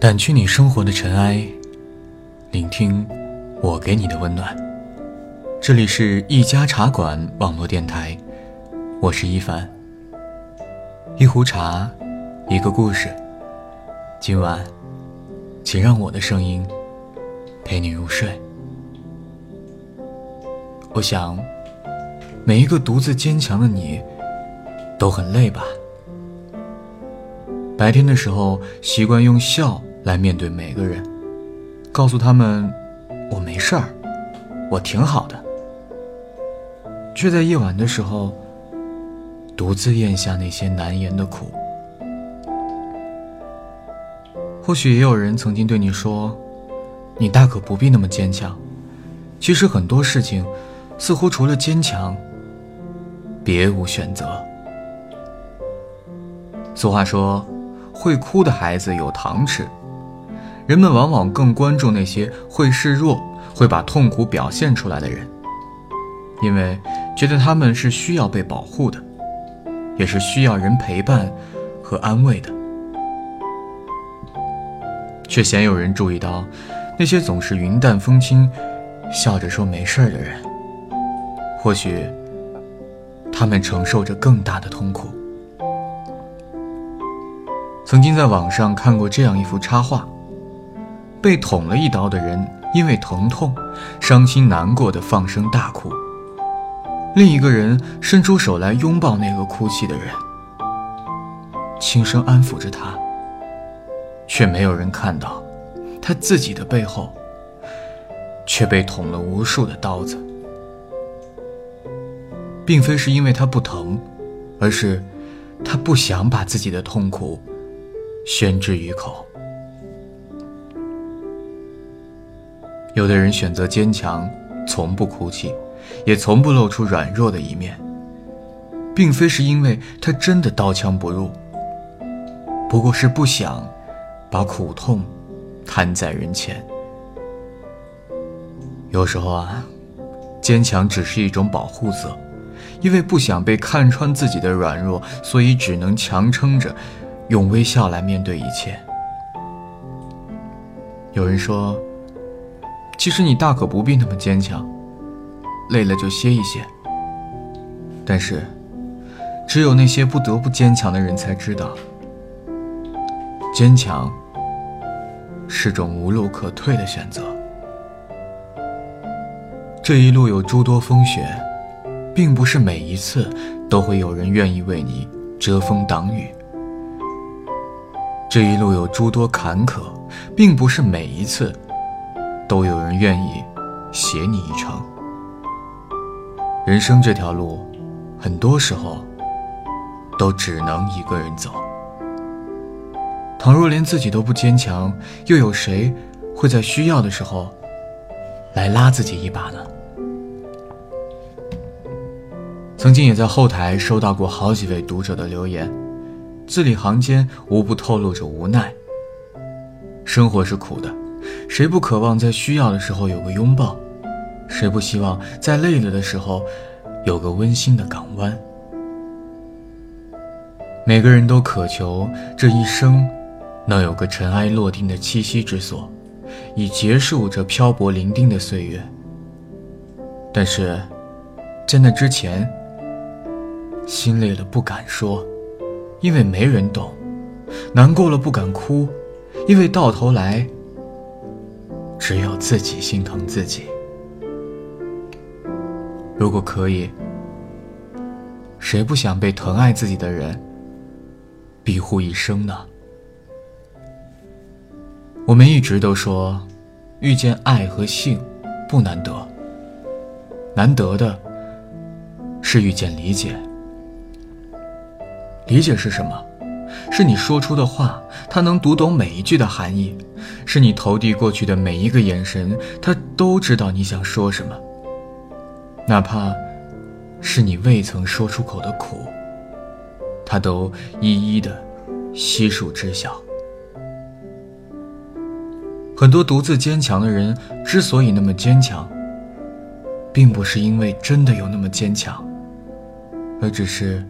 掸去你生活的尘埃，聆听我给你的温暖。这里是一家茶馆网络电台，我是一凡。一壶茶，一个故事。今晚，请让我的声音陪你入睡。我想，每一个独自坚强的你，都很累吧？白天的时候，习惯用笑。来面对每个人，告诉他们我没事儿，我挺好的，却在夜晚的时候独自咽下那些难言的苦。或许也有人曾经对你说：“你大可不必那么坚强。”其实很多事情，似乎除了坚强，别无选择。俗话说：“会哭的孩子有糖吃。”人们往往更关注那些会示弱、会把痛苦表现出来的人，因为觉得他们是需要被保护的，也是需要人陪伴和安慰的。却鲜有人注意到，那些总是云淡风轻、笑着说没事的人，或许他们承受着更大的痛苦。曾经在网上看过这样一幅插画。被捅了一刀的人，因为疼痛，伤心难过的放声大哭。另一个人伸出手来拥抱那个哭泣的人，轻声安抚着他。却没有人看到，他自己的背后，却被捅了无数的刀子。并非是因为他不疼，而是他不想把自己的痛苦宣之于口。有的人选择坚强，从不哭泣，也从不露出软弱的一面，并非是因为他真的刀枪不入，不过是不想把苦痛摊在人前。有时候啊，坚强只是一种保护色，因为不想被看穿自己的软弱，所以只能强撑着，用微笑来面对一切。有人说。其实你大可不必那么坚强，累了就歇一歇。但是，只有那些不得不坚强的人才知道，坚强是种无路可退的选择。这一路有诸多风雪，并不是每一次都会有人愿意为你遮风挡雨。这一路有诸多坎坷，并不是每一次。都有人愿意携你一程。人生这条路，很多时候都只能一个人走。倘若连自己都不坚强，又有谁会在需要的时候来拉自己一把呢？曾经也在后台收到过好几位读者的留言，字里行间无不透露着无奈。生活是苦的。谁不渴望在需要的时候有个拥抱？谁不希望在累了的时候有个温馨的港湾？每个人都渴求这一生能有个尘埃落定的栖息之所，以结束这漂泊伶仃的岁月。但是，在那之前，心累了不敢说，因为没人懂；难过了不敢哭，因为到头来。只有自己心疼自己。如果可以，谁不想被疼爱自己的人庇护一生呢？我们一直都说，遇见爱和性不难得，难得的是遇见理解。理解是什么？是你说出的话，他能读懂每一句的含义；是你投递过去的每一个眼神，他都知道你想说什么。哪怕是你未曾说出口的苦，他都一一的悉数知晓。很多独自坚强的人之所以那么坚强，并不是因为真的有那么坚强，而只是，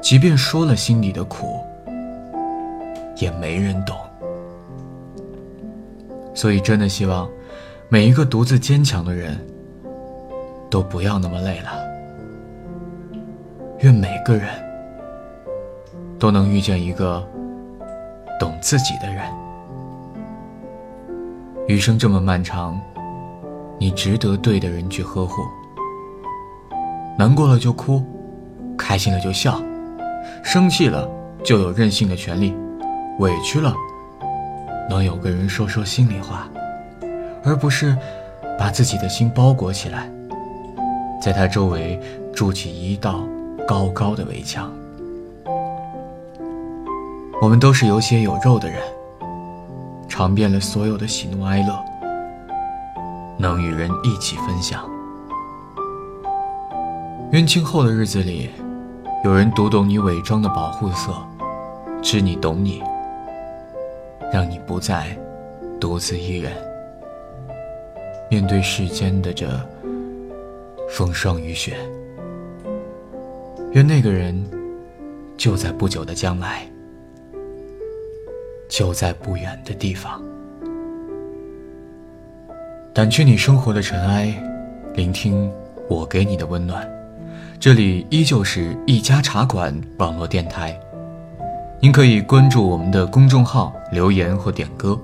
即便说了心里的苦。也没人懂。所以真的希望每一个独自坚强的人都不要那么累了。愿每个人都能遇见一个懂自己的人。余生这么漫长，你值得对的人去呵护。难过了就哭，开心了就笑，生气了就有任性的权利，委屈了能有个人说说心里话，而不是把自己的心包裹起来，在他周围筑起一道高高的围墙。我们都是有血有肉的人，尝遍了所有的喜怒哀乐，能与人一起分享。愿今后的日子里，有人读懂你伪装的保护色，知你懂你，让你不再独自一人面对世间的这风霜雨雪。愿那个人就在不久的将来，就在不远的地方，掸去你生活的尘埃，聆听我给你的温暖。这里依旧是一家茶馆网络电台，您可以关注我们的公众号留言或点歌，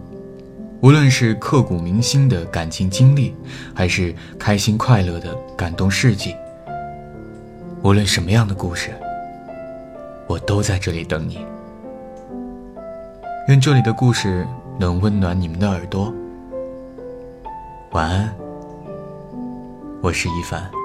无论是刻骨铭心的感情经历，还是开心快乐的感动事迹，无论什么样的故事，我都在这里等你。愿这里的故事能温暖你们的耳朵。晚安，我是一凡。